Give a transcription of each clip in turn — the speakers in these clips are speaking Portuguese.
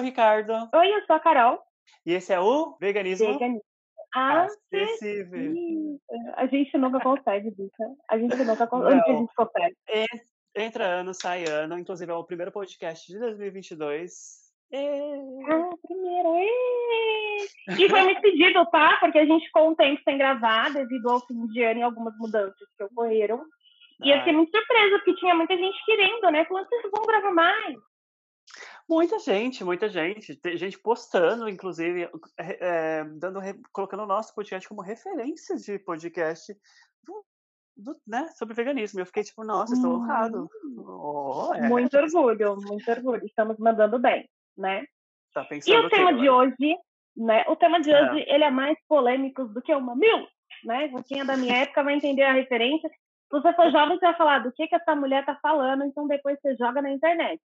sou o Ricardo. Oi, eu sou a Carol. E esse é o Veganismo, Veganismo. Acessível. A gente nunca consegue, Bica. A gente nunca consegue. Onde a gente consegue? Entra ano, sai ano. Inclusive, é o primeiro podcast de 2022. Ah, primeiro. E foi muito pedido, tá? Porque a gente ficou um tempo sem gravar devido ao fim de ano e algumas mudanças que ocorreram. E eu fiquei muito surpresa, porque tinha muita gente querendo, né? Falando, vocês vão gravar mais? Muita gente, muita gente. Tem gente postando, inclusive, é, dando, colocando o nosso podcast como referência de podcast do, do, né, sobre veganismo. Eu fiquei tipo, nossa, estou honrado. Hum. Oh, é. Muito orgulho, muito orgulho. Estamos mandando bem, né? Tá e o tema de hoje, né? O tema de hoje, é. ele é mais polêmico do que uma mil, né? Quem é da minha época vai entender a referência. Se você for jovem, você vai falar do que, que essa mulher tá falando, então depois você joga na internet.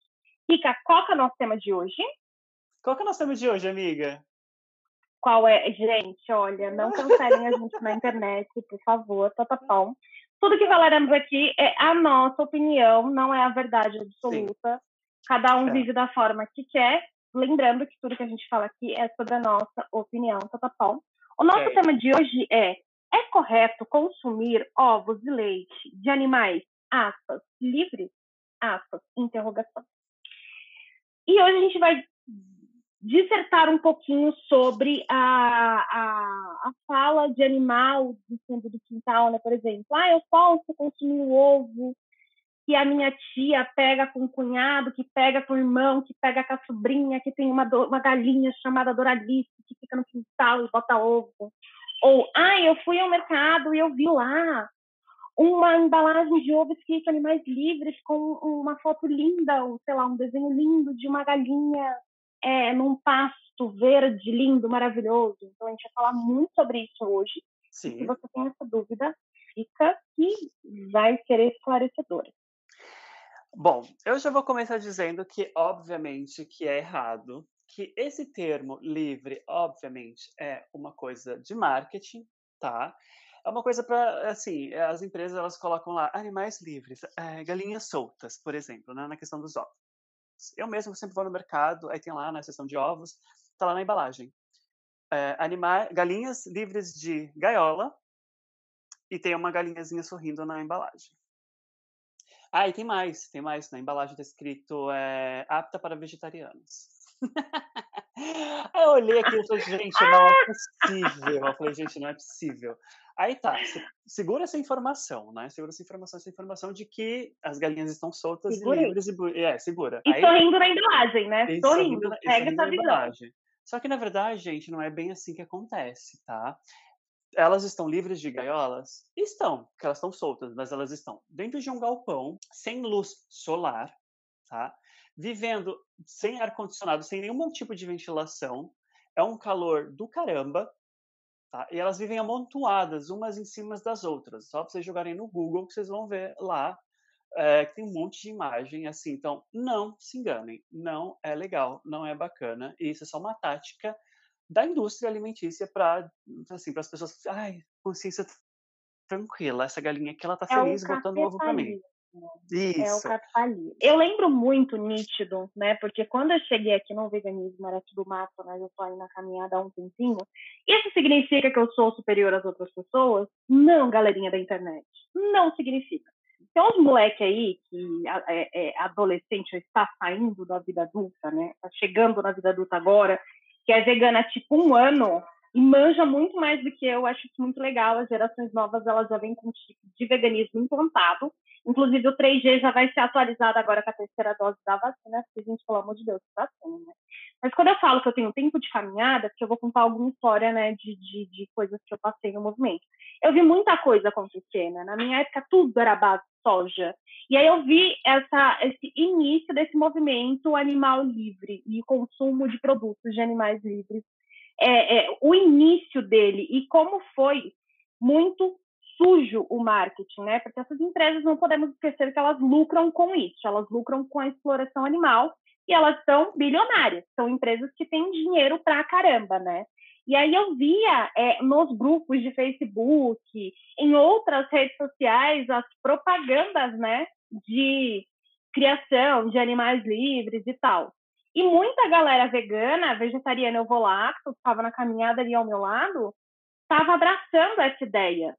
Rica, qual que é o nosso tema de hoje? Qual que é o nosso tema de hoje, amiga? Qual é? Gente, olha, não cancelem a gente na internet, por favor, bom. Tudo que falaremos aqui é a nossa opinião, não é a verdade absoluta. Sim. Cada um é. vive da forma que quer. Lembrando que tudo que a gente fala aqui é sobre a nossa opinião, bom? O nosso é. tema de hoje é: é correto consumir ovos e leite de animais, aspas, livres? Aspas, interrogação. E hoje a gente vai dissertar um pouquinho sobre a, a, a fala de animal do fundo do quintal, né? Por exemplo, ah, eu posso consumir o ovo que a minha tia pega com o cunhado, que pega com o irmão, que pega com a sobrinha, que tem uma, uma galinha chamada Doralice, que fica no quintal e bota ovo. Ou, ah, eu fui ao mercado e eu vi lá uma embalagem de ovo escrito animais livres com uma foto linda, ou sei lá, um desenho lindo de uma galinha é, num pasto verde, lindo, maravilhoso. Então a gente vai falar muito sobre isso hoje. Sim. Se você tem essa dúvida, fica e vai ser esclarecedora. Bom, eu já vou começar dizendo que, obviamente, que é errado, que esse termo livre, obviamente, é uma coisa de marketing, tá? É uma coisa para, assim, as empresas elas colocam lá animais livres, é, galinhas soltas, por exemplo, né, na questão dos ovos. Eu mesmo sempre vou no mercado, aí tem lá na seção de ovos, tá lá na embalagem. É, anima galinhas livres de gaiola e tem uma galinhazinha sorrindo na embalagem. Ah, e tem mais, tem mais. Na embalagem está escrito é, apta para vegetarianos. Aí eu olhei aqui e falei, gente, não é possível. Eu falei, gente, não é possível. Aí tá, segura essa informação, né? Segura essa informação, essa informação de que as galinhas estão soltas segura. e livres e é, segura. E Aí, sorrindo na embalagem, né? Sorrindo, sorrindo pega essa visão. Só que na verdade, gente, não é bem assim que acontece, tá? Elas estão livres de gaiolas? Estão, porque elas estão soltas, mas elas estão dentro de um galpão, sem luz solar, tá? Vivendo sem ar-condicionado, sem nenhum tipo de ventilação. É um calor do caramba, Tá? E elas vivem amontoadas, umas em cima das outras. Só vocês jogarem no Google que vocês vão ver lá é, que tem um monte de imagem assim. Então, não se enganem, não é legal, não é bacana. Isso é só uma tática da indústria alimentícia para assim, as pessoas, ai, consciência tranquila, essa galinha aqui ela tá é feliz botando ovo para mim. Isso. É o capitalismo. Eu lembro muito nítido, né? Porque quando eu cheguei aqui no veganismo era tudo mato, né? Eu tô aí na caminhada há um tempinho. Isso significa que eu sou superior às outras pessoas? Não, galerinha da internet. Não significa. Tem uns moleque aí que é, é adolescente está saindo da vida adulta, né? Tá chegando na vida adulta agora, que é vegana tipo um ano e manja muito mais do que eu. Acho isso muito legal. As gerações novas elas já vêm com um tipo de veganismo implantado Inclusive, o 3G já vai ser atualizado agora com a terceira dose da vacina, porque, gente, pelo amor de Deus, tá sendo, né? Mas quando eu falo que eu tenho tempo de caminhada, porque eu vou contar alguma história, né, de, de, de coisas que eu passei no movimento. Eu vi muita coisa acontecer, né? Na minha época, tudo era base de soja. E aí eu vi essa, esse início desse movimento animal livre e consumo de produtos de animais livres. É, é, o início dele e como foi muito sujo o marketing, né? Porque essas empresas não podemos esquecer que elas lucram com isso, elas lucram com a exploração animal e elas são bilionárias, são empresas que têm dinheiro pra caramba, né? E aí eu via é, nos grupos de Facebook, em outras redes sociais, as propagandas, né, de criação de animais livres e tal. E muita galera vegana, vegetariana, eu vou lá, que estava na caminhada ali ao meu lado, estava abraçando essa ideia.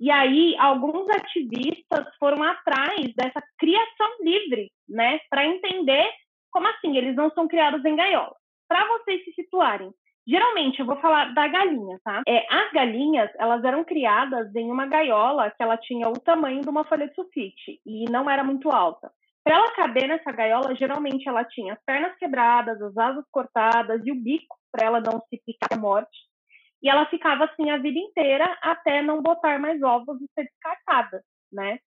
E aí, alguns ativistas foram atrás dessa criação livre, né, para entender como assim eles não são criados em gaiola. Para vocês se situarem, geralmente eu vou falar da galinha, tá? É, as galinhas, elas eram criadas em uma gaiola que ela tinha o tamanho de uma folha de sulfite e não era muito alta. Para ela caber nessa gaiola, geralmente ela tinha as pernas quebradas, as asas cortadas e o bico para ela não se picar à morte. E ela ficava assim a vida inteira até não botar mais ovos e ser descartada, né?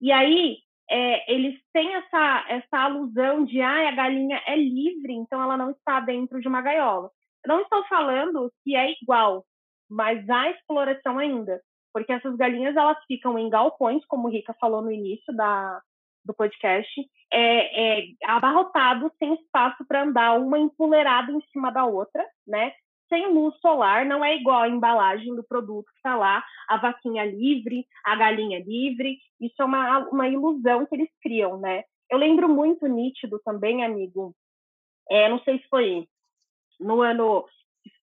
E aí é, eles têm essa, essa alusão de ah, a galinha é livre, então ela não está dentro de uma gaiola. Não estou falando que é igual, mas há exploração ainda, porque essas galinhas elas ficam em galpões, como o Rica falou no início da, do podcast, é, é abarrotado, sem espaço para andar, uma empoleirada em cima da outra, né? Sem luz solar, não é igual a embalagem do produto que está lá, a vaquinha livre, a galinha livre. Isso é uma, uma ilusão que eles criam, né? Eu lembro muito nítido também, amigo. É, não sei se foi no ano,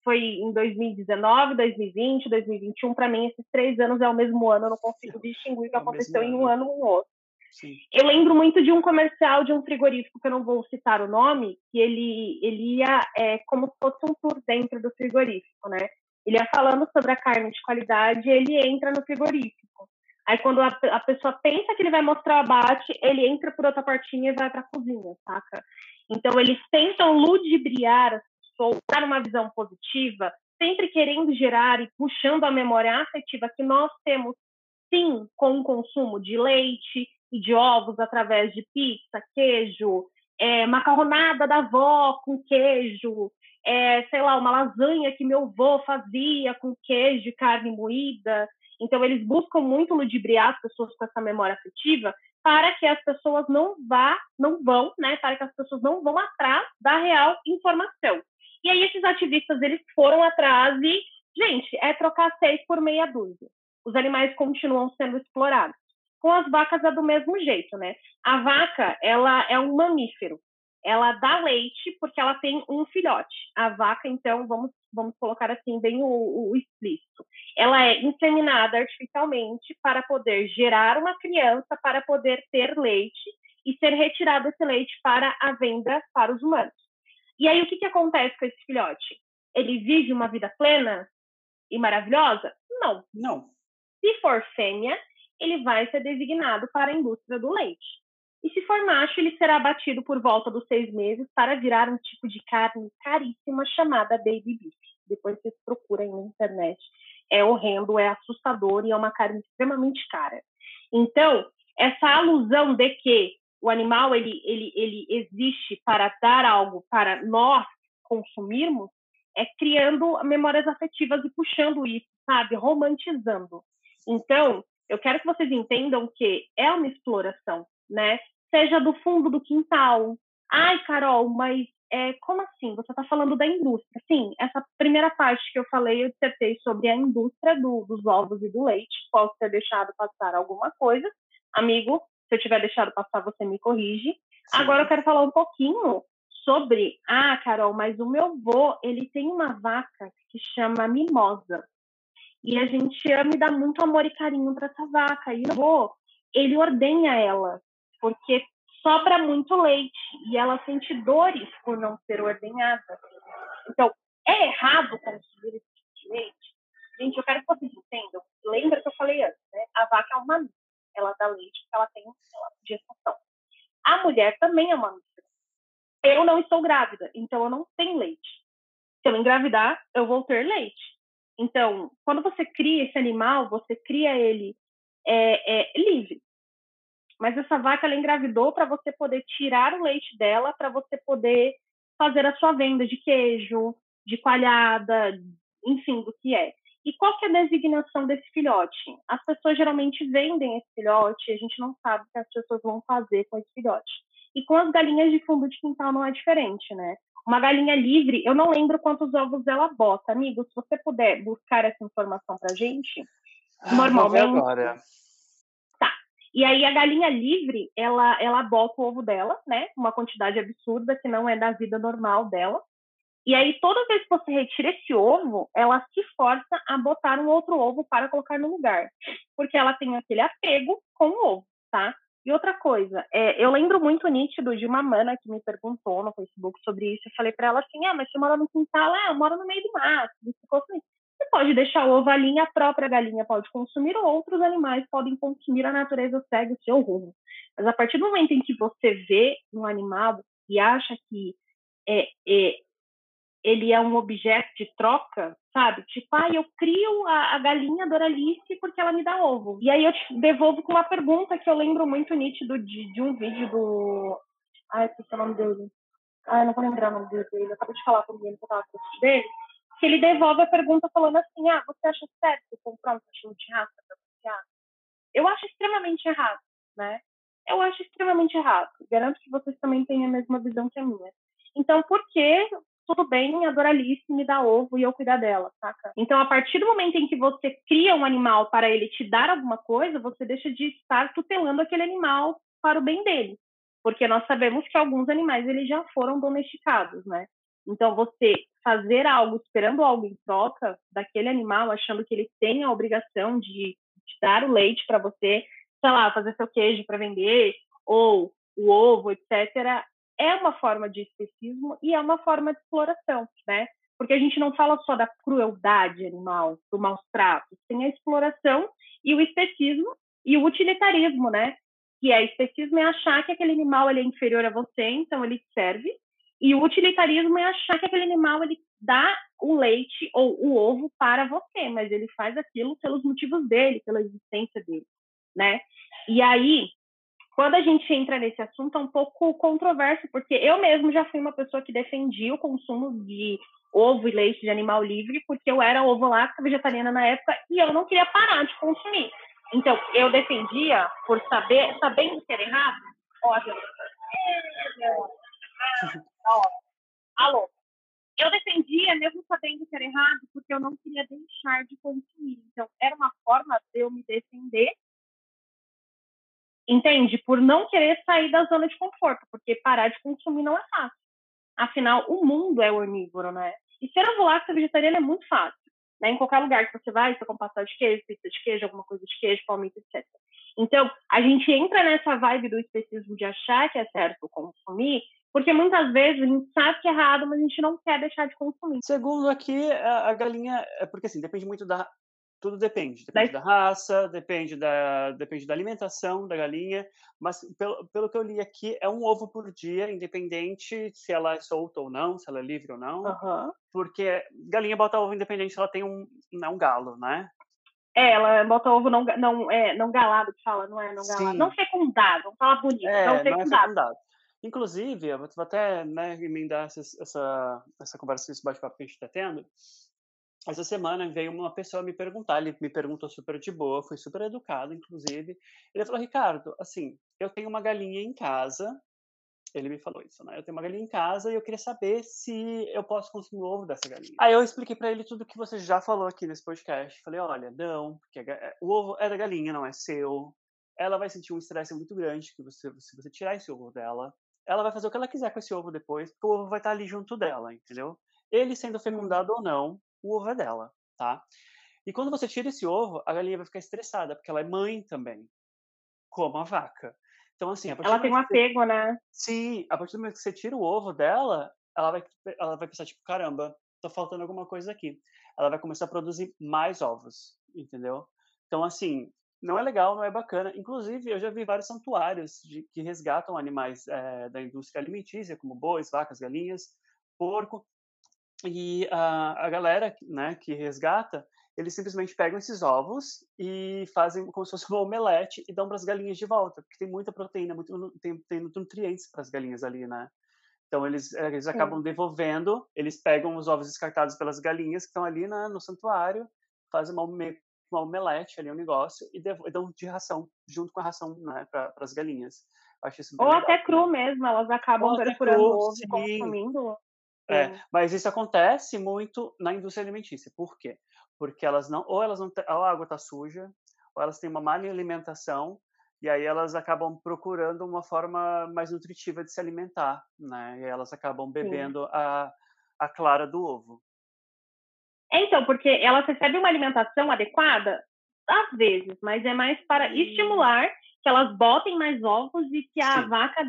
foi em 2019, 2020, 2021. Para mim, esses três anos é o mesmo ano. Eu não consigo distinguir o que é aconteceu em um ano ou outro. Sim. Eu lembro muito de um comercial de um frigorífico, que eu não vou citar o nome, que ele, ele ia é, como se fosse um tour dentro do frigorífico, né? Ele ia falando sobre a carne de qualidade ele entra no frigorífico. Aí, quando a, a pessoa pensa que ele vai mostrar o abate, ele entra por outra portinha e vai para a cozinha, saca? Então, eles tentam ludibriar as pessoas, dar uma visão positiva, sempre querendo gerar e puxando a memória afetiva que nós temos, sim, com o consumo de leite, e de ovos através de pizza, queijo, é, macarronada da avó com queijo, é, sei lá, uma lasanha que meu avô fazia com queijo e carne moída. Então, eles buscam muito ludibriar as pessoas com essa memória afetiva para que as pessoas não vá, não vão, né, para que as pessoas não vão atrás da real informação. E aí esses ativistas, eles foram atrás e, gente, é trocar seis por meia dúzia. Os animais continuam sendo explorados. Com as vacas é do mesmo jeito, né? A vaca, ela é um mamífero. Ela dá leite porque ela tem um filhote. A vaca, então, vamos, vamos colocar assim, bem o, o explícito. Ela é inseminada artificialmente para poder gerar uma criança, para poder ter leite e ser retirado esse leite para a venda para os humanos. E aí, o que, que acontece com esse filhote? Ele vive uma vida plena e maravilhosa? Não. Não. Se for fêmea, ele vai ser designado para a indústria do leite. E se for macho, ele será abatido por volta dos seis meses para virar um tipo de carne caríssima chamada baby beef. Depois vocês procurem na internet. É horrendo, é assustador e é uma carne extremamente cara. Então, essa alusão de que o animal ele, ele, ele existe para dar algo para nós consumirmos é criando memórias afetivas e puxando isso, sabe? Romantizando. Então, eu quero que vocês entendam que é uma exploração, né? Seja do fundo do quintal. Ai, Carol, mas é, como assim? Você está falando da indústria. Sim, essa primeira parte que eu falei, eu dissertei sobre a indústria do, dos ovos e do leite. Posso ter deixado passar alguma coisa. Amigo, se eu tiver deixado passar, você me corrige. Sim. Agora eu quero falar um pouquinho sobre. Ah, Carol, mas o meu avô, ele tem uma vaca que chama mimosa. E a gente ama e dá muito amor e carinho para essa vaca. E o ele ordenha ela, porque sobra muito leite e ela sente dores por não ser ordenhada. Então, é errado consumir esse tipo de leite? Gente, eu quero que vocês entendam. Lembra que eu falei antes, né? A vaca é uma. Ela dá leite porque ela tem gestação. A mulher também é uma mamífero. Eu não estou grávida, então eu não tenho leite. Se eu engravidar, eu vou ter leite. Então, quando você cria esse animal, você cria ele é, é, livre. Mas essa vaca ela engravidou para você poder tirar o leite dela, para você poder fazer a sua venda de queijo, de coalhada, enfim, do que é. E qual que é a designação desse filhote? As pessoas geralmente vendem esse filhote e a gente não sabe o que as pessoas vão fazer com esse filhote. E com as galinhas de fundo de quintal não é diferente, né? Uma galinha livre, eu não lembro quantos ovos ela bota. Amigo, se você puder buscar essa informação pra gente, ah, normalmente. agora. Tá. E aí a galinha livre, ela, ela bota o ovo dela, né? Uma quantidade absurda que não é da vida normal dela. E aí, toda vez que você retira esse ovo, ela se força a botar um outro ovo para colocar no lugar. Porque ela tem aquele apego com o ovo, tá? E outra coisa, é, eu lembro muito nítido de uma mana que me perguntou no Facebook sobre isso. Eu falei para ela assim: ah, mas você mora no quintal? É, eu moro no meio do mato. Assim: você pode deixar o ovo ali, a própria galinha pode consumir, ou outros animais podem consumir, a natureza segue o seu rumo. Mas a partir do momento em que você vê um animal e acha que é, é, ele é um objeto de troca, sabe? Tipo, ah, eu crio a, a galinha Doralice porque ela me dá ovo. E aí eu te devolvo com uma pergunta que eu lembro muito nítido de, de um vídeo do. Ai, esqueci o nome dele. Eu não vou lembrar o nome dele. Eu acabei de falar com ele que eu tava com dele que ele devolve a pergunta falando assim: ah, você acha certo comprar um cachorro de raça para passear? Eu acho extremamente errado, né? Eu acho extremamente errado. Garanto que vocês também têm a mesma visão que a minha. Então, por que tudo bem a Doralice me dar ovo e eu cuidar dela, saca? Então, a partir do momento em que você cria um animal para ele te dar alguma coisa, você deixa de estar tutelando aquele animal para o bem dele. Porque nós sabemos que alguns animais eles já foram domesticados, né? Então, você fazer algo esperando algo em troca daquele animal, achando que ele tem a obrigação de te dar o leite para você, sei lá, fazer seu queijo para vender, ou o ovo, etc., é uma forma de especismo e é uma forma de exploração, né? Porque a gente não fala só da crueldade animal, do maus tratos, tem a exploração e o especismo e o utilitarismo, né? Que é especismo é achar que aquele animal ele é inferior a você, então ele serve e o utilitarismo é achar que aquele animal ele dá o leite ou o ovo para você, mas ele faz aquilo pelos motivos dele, pela existência dele, né? E aí, quando a gente entra nesse assunto, é um pouco controverso, porque eu mesmo já fui uma pessoa que defendia o consumo de ovo e leite de animal livre, porque eu era ovo-lacta vegetariana na época e eu não queria parar de consumir. Então, eu defendia por saber, sabendo era errado. Olha, Alô. Eu defendia, mesmo sabendo era errado, porque eu não queria deixar de consumir. Então, era uma forma de eu me defender, entende? Por não querer sair da zona de conforto, porque parar de consumir não é fácil. Afinal, o mundo é onívoro, né? E ser ovo-lacto vegetariano é muito fácil. Né? Em qualquer lugar que você vai, você compra pastel de queijo, pizza de queijo, alguma coisa de queijo, palmito, etc. Então, a gente entra nessa vibe do especismo de achar que é certo consumir porque muitas vezes a gente sabe que é errado, mas a gente não quer deixar de consumir. Segundo aqui, a, galinha. É porque assim, depende muito da. Tudo depende. Depende da, da raça, depende da, depende da alimentação da galinha. Mas pelo, pelo que eu li aqui, é um ovo por dia, independente se ela é solta ou não, se ela é livre ou não. Uhum. Porque galinha bota ovo independente se ela tem um, não, né, um galo, né? É, ela bota ovo não, não, é, não galado, que fala, não é não galado. Sim. Não fecundado, vamos falar bonito. É, não fecundado. Não é fecundado. Inclusive, eu vou até né, emendar essa, essa, essa conversa, esse bate-papo que a gente está tendo. Essa semana veio uma pessoa me perguntar, ele me perguntou super de boa, foi super educado, inclusive. Ele falou, Ricardo, assim, eu tenho uma galinha em casa, ele me falou isso, né? Eu tenho uma galinha em casa e eu queria saber se eu posso consumir o ovo dessa galinha. Aí eu expliquei para ele tudo que você já falou aqui nesse podcast. Falei, olha, não, porque o ovo é da galinha, não é seu. Ela vai sentir um estresse muito grande que você, se você tirar esse ovo dela ela vai fazer o que ela quiser com esse ovo depois, porque o ovo vai estar ali junto dela, entendeu? Ele sendo fecundado ou não, o ovo é dela, tá? E quando você tira esse ovo, a galinha vai ficar estressada, porque ela é mãe também, como a vaca. Então, assim, ela tem um apego, você... né? Sim, a partir do momento que você tira o ovo dela, ela vai, ela vai pensar, tipo, caramba, tá faltando alguma coisa aqui. Ela vai começar a produzir mais ovos, entendeu? Então, assim, não é legal, não é bacana. Inclusive, eu já vi vários santuários de, que resgatam animais é, da indústria alimentícia, como bois, vacas, galinhas, porco. E a, a galera né, que resgata, eles simplesmente pegam esses ovos e fazem como se fosse uma omelete e dão para as galinhas de volta, porque tem muita proteína, muito, tem, tem nutrientes para as galinhas ali, né? Então eles, eh, eles acabam devolvendo, eles pegam os ovos descartados pelas galinhas que estão ali né, no santuário, fazem uma, uma omelete ali, um negócio, e, dão de ração, junto com a ração né, para as galinhas. acho isso Ou legal, até cru né? mesmo, elas acabam perfurando o ovo consumindo. É, mas isso acontece muito na indústria alimentícia. Por quê? Porque elas não, ou elas não, ou a água está suja, ou elas têm uma má alimentação, e aí elas acabam procurando uma forma mais nutritiva de se alimentar, né? E elas acabam bebendo a, a clara do ovo. É, então, porque elas recebem uma alimentação adequada? Às vezes, mas é mais para hum. estimular que elas botem mais ovos e que a Sim. vaca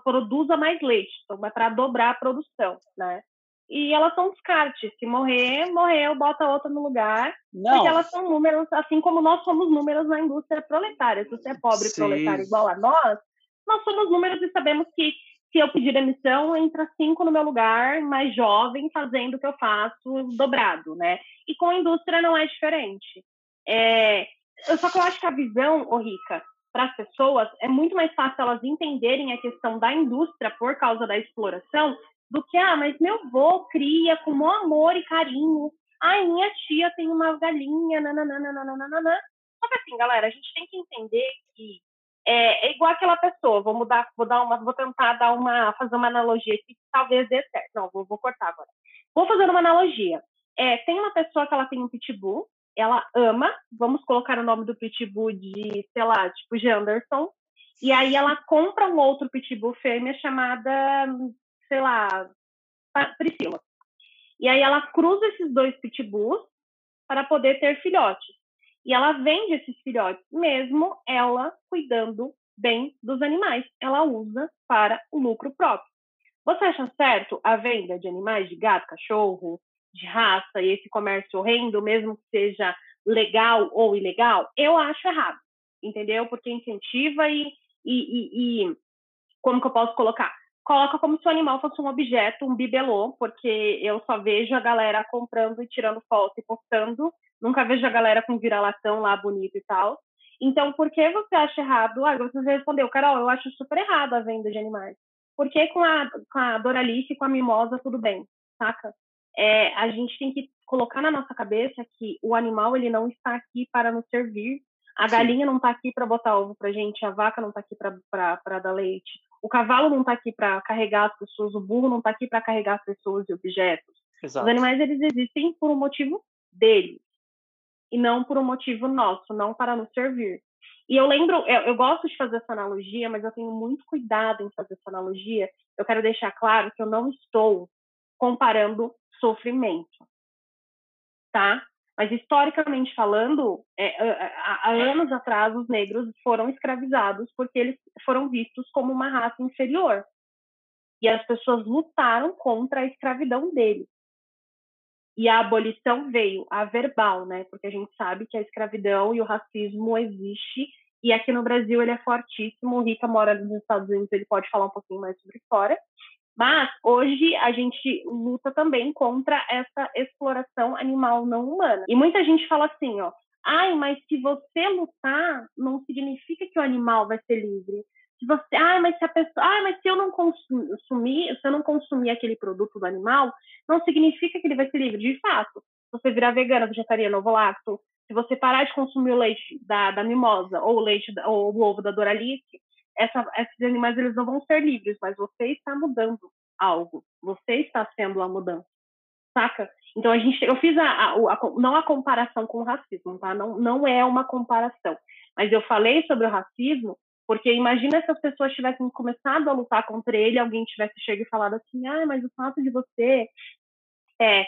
produza mais leite. Então, é para dobrar a produção, né? e elas são descarte. Se morrer, morreu, bota outra no lugar. Não. Porque elas são números, assim como nós somos números na indústria proletária. Se você é pobre Sim. proletário igual a nós, nós somos números e sabemos que se eu pedir demissão, entra cinco no meu lugar, mais jovem, fazendo o que eu faço dobrado, né? E com a indústria não é diferente. É, só que eu acho que a visão, ô Rica, para as pessoas, é muito mais fácil elas entenderem a questão da indústria por causa da exploração do que, ah, mas meu avô cria com maior amor e carinho. Ai, minha tia tem uma galinha, nananana. Só que assim, galera, a gente tem que entender que é, é, igual aquela pessoa. Vou mudar, vou dar uma, vou tentar dar uma, fazer uma analogia aqui que talvez dê certo. Não, vou, vou cortar agora. Vou fazer uma analogia. É, tem uma pessoa que ela tem um pitbull, ela ama, vamos colocar o nome do pitbull de, sei lá, tipo Janderson, e aí ela compra um outro pitbull fêmea chamada sei lá, Priscila. E aí ela cruza esses dois pitbulls para poder ter filhotes. E ela vende esses filhotes, mesmo ela cuidando bem dos animais. Ela usa para o lucro próprio. Você acha certo a venda de animais de gato, cachorro, de raça e esse comércio horrendo, mesmo que seja legal ou ilegal? Eu acho errado, entendeu? Porque incentiva e, e, e, e como que eu posso colocar? coloca como se o animal fosse um objeto, um bibelô, porque eu só vejo a galera comprando e tirando foto e postando, nunca vejo a galera com vira-latão lá bonito e tal. Então, por que você acha errado? Ah, você respondeu, Carol, eu acho super errado a venda de animais. Por que com a, com a Doralice e com a Mimosa tudo bem, saca? É, a gente tem que colocar na nossa cabeça que o animal ele não está aqui para nos servir. A galinha Sim. não está aqui para botar ovo para gente, a vaca não está aqui para dar leite, o cavalo não está aqui para carregar as pessoas, o burro não está aqui para carregar as pessoas e objetos. Exato. Os animais eles existem por um motivo deles e não por um motivo nosso, não para nos servir. E eu lembro, eu, eu, gosto de fazer essa analogia, mas eu tenho muito cuidado em fazer essa analogia. Eu quero deixar claro que eu não estou comparando sofrimento, tá? Mas historicamente falando, é, há, anos atrás os negros foram escravizados porque eles foram vistos como uma raça inferior. E as pessoas lutaram contra a escravidão deles. E a abolição veio, a verbal, né? Porque a gente sabe que a escravidão e o racismo existe e aqui no Brasil ele é fortíssimo. O Rica mora nos Estados Unidos, ele pode falar um pouquinho mais sobre fora. Mas hoje a gente luta também contra essa exploração animal não humana. E muita gente fala assim, ó, ai, mas se você lutar, não significa que o animal vai ser livre. Se você, ai, mas se a pessoa, ai, mas se eu não consumir, se eu não consumir aquele produto do animal, não significa que ele vai ser livre. De fato, se você virar vegana, vegetariana, ovo lacto, se você parar de consumir o leite da, da mimosa ou o leite ou o ovo da Doralice, essa, esses animais eles não vão ser livres, mas você está mudando algo. Você está sendo a mudança, saca? Então a gente, eu fiz a, a, a, não a comparação com o racismo, tá? Não, não é uma comparação, mas eu falei sobre o racismo porque imagina se as pessoas tivessem começado a lutar contra ele, alguém tivesse chegado e falado assim, ah, mas o fato de você é,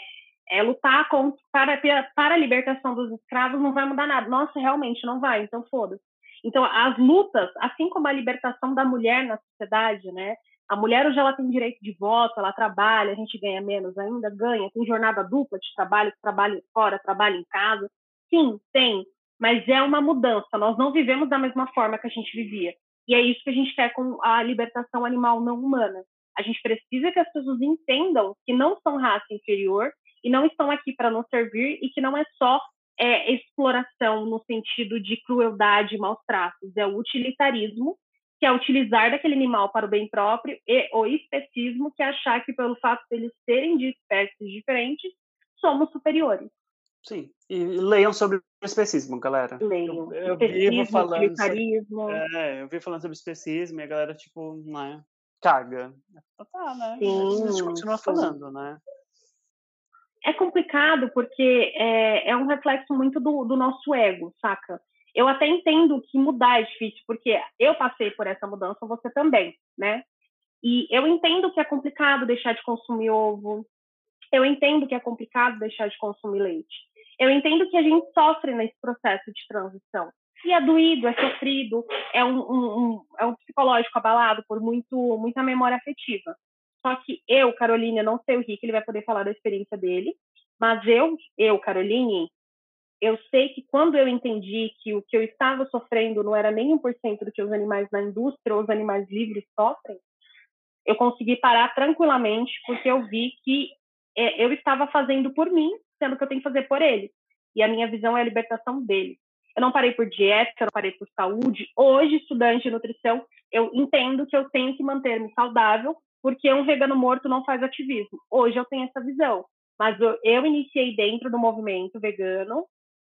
é lutar contra, para, para a libertação dos escravos não vai mudar nada. Nossa, realmente não vai, então foda-se. Então, as lutas, assim como a libertação da mulher na sociedade, né? A mulher hoje ela tem direito de voto, ela trabalha, a gente ganha menos ainda, ganha, tem jornada dupla de trabalho, trabalha fora, trabalha em casa. Sim, tem, mas é uma mudança. Nós não vivemos da mesma forma que a gente vivia. E é isso que a gente quer com a libertação animal não humana. A gente precisa que as pessoas entendam que não são raça inferior e não estão aqui para nos servir e que não é só é exploração no sentido de crueldade e maus tratos, é o utilitarismo, que é utilizar daquele animal para o bem próprio, e o especismo, que é achar que pelo fato de eles serem de espécies diferentes, somos superiores. Sim, e leiam sobre o especismo, galera. Leiam. Eu, eu vivo falando sobre, é, eu vivo falando sobre especismo e a galera, tipo, né, caga. Tá, né? Sim, a gente continua sim. falando, né? É complicado porque é, é um reflexo muito do, do, nosso ego, saca? Eu até entendo que mudar é difícil, porque eu passei por essa mudança, você também, né? E eu entendo que é complicado deixar de consumir ovo. Eu entendo que é complicado deixar de consumir leite. Eu entendo que a gente sofre nesse processo de transição. E é doído, é sofrido, é um, um, um, é um psicológico abalado por muito, muita memória afetiva. Só que eu, Caroline, não sei o Rick, ele vai poder falar da experiência dele, mas eu, eu, Caroline, eu sei que quando eu entendi que o que eu estava sofrendo não era nem 1% do que os animais na indústria ou os animais livres sofrem, eu consegui parar tranquilamente, porque eu vi que é, eu estava fazendo por mim, sendo que eu tenho que fazer por ele. E a minha visão é a libertação dele. Eu não parei por dieta, eu não parei por saúde. Hoje, estudante de nutrição, eu entendo que eu tenho que manter-me saudável, porque um vegano morto não faz ativismo. Hoje eu tenho essa visão. Mas eu, eu iniciei dentro do movimento vegano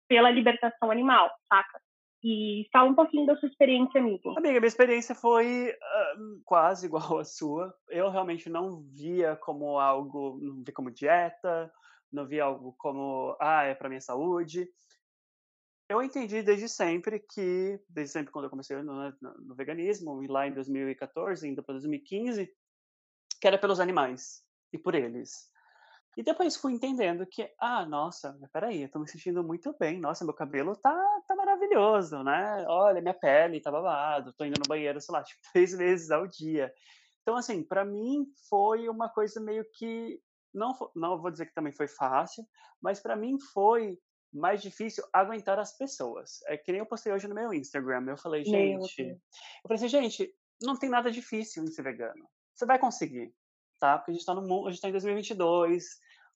pela libertação animal, saca? E fala um pouquinho da sua experiência, amigo. Amiga, minha experiência foi uh, quase igual à sua. Eu realmente não via como algo, não via como dieta, não via algo como, ah, é para minha saúde. Eu entendi desde sempre que, desde sempre quando eu comecei no, no, no veganismo, e lá em 2014, indo para 2015, que era pelos animais e por eles. E depois fui entendendo que, ah, nossa, peraí, eu tô me sentindo muito bem, nossa, meu cabelo tá, tá maravilhoso, né? Olha, minha pele tá babado, tô indo no banheiro, sei lá, tipo, três vezes ao dia. Então, assim, para mim foi uma coisa meio que, não, não vou dizer que também foi fácil, mas para mim foi mais difícil aguentar as pessoas. É que nem eu postei hoje no meu Instagram, eu falei, gente, eu falei assim, gente, não tem nada difícil em ser vegano. Você vai conseguir, tá? Porque a gente está no mundo, a gente tá em 2022,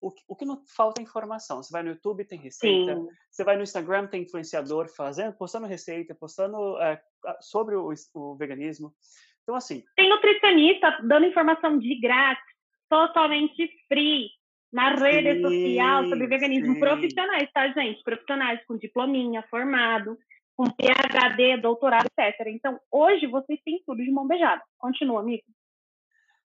o que, o que não falta é informação. Você vai no YouTube, tem receita. Sim. Você vai no Instagram, tem influenciador fazendo, postando receita, postando é, sobre o, o, veganismo. Então, assim. Tem nutricionista dando informação de grátis, totalmente free, na rede sim, social sobre veganismo. Sim. Profissionais, tá, gente? Profissionais com diplominha, formado, com PhD, doutorado, etc. Então, hoje vocês têm tudo de mão beijada. Continua, amigo.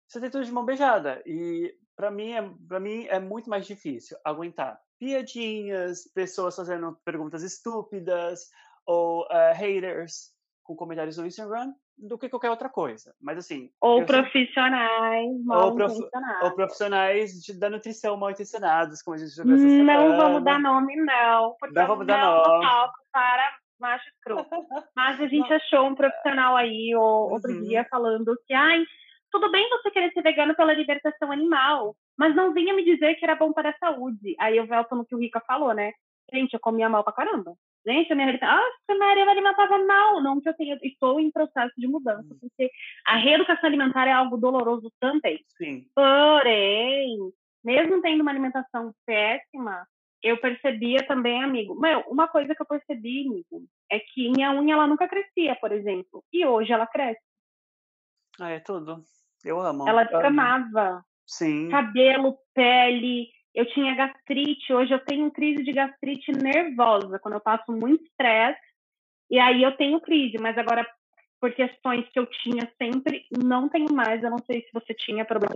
Você tem tudo de mão beijada. E para mim, é, para mim é muito mais difícil aguentar piadinhas, pessoas fazendo perguntas estúpidas ou uh, haters com comentários no Instagram do que qualquer outra coisa. Mas assim. Ou profissionais mal ou, prof, ou profissionais de, da nutrição mal intencionados, como a gente já viu essa Não vamos dar nome, não. Porque não vamos dar nome. para macho escroto. Mas a gente achou um profissional aí outro uhum. dia falando que, ai, tudo bem você querer ser vegano pela libertação animal, mas não vinha me dizer que era bom para a saúde. Aí eu volto no que o Rica falou, né? Gente, eu comia mal pra caramba. Gente, a minha alimentação, ah, Maria me alimentava mal. Não que eu tenha, estou em processo de mudança, hum. porque a reeducação alimentar é algo doloroso também. Sim. Porém, mesmo tendo uma alimentação péssima, eu percebia também, amigo. Meu, uma coisa que eu percebi, amigo, é que minha unha ela nunca crescia, por exemplo, e hoje ela cresce. Ah, é tudo. Eu amo. Ela descamava. Sim. Cabelo, pele. Eu tinha gastrite. Hoje eu tenho crise de gastrite nervosa, quando eu passo muito estresse. E aí eu tenho crise, mas agora, por questões que eu tinha sempre, não tenho mais. Eu não sei se você tinha problema